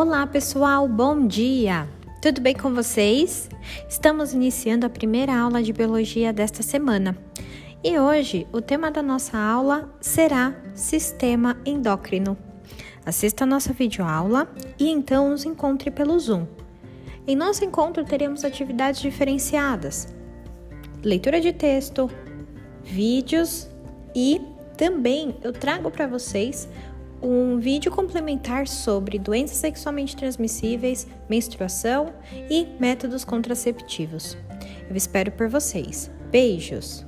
Olá, pessoal, bom dia! Tudo bem com vocês? Estamos iniciando a primeira aula de biologia desta semana. E hoje o tema da nossa aula será Sistema Endócrino. Assista a nossa videoaula e então nos encontre pelo Zoom. Em nosso encontro teremos atividades diferenciadas: leitura de texto, vídeos e também eu trago para vocês um vídeo complementar sobre doenças sexualmente transmissíveis, menstruação e métodos contraceptivos. Eu espero por vocês. Beijos!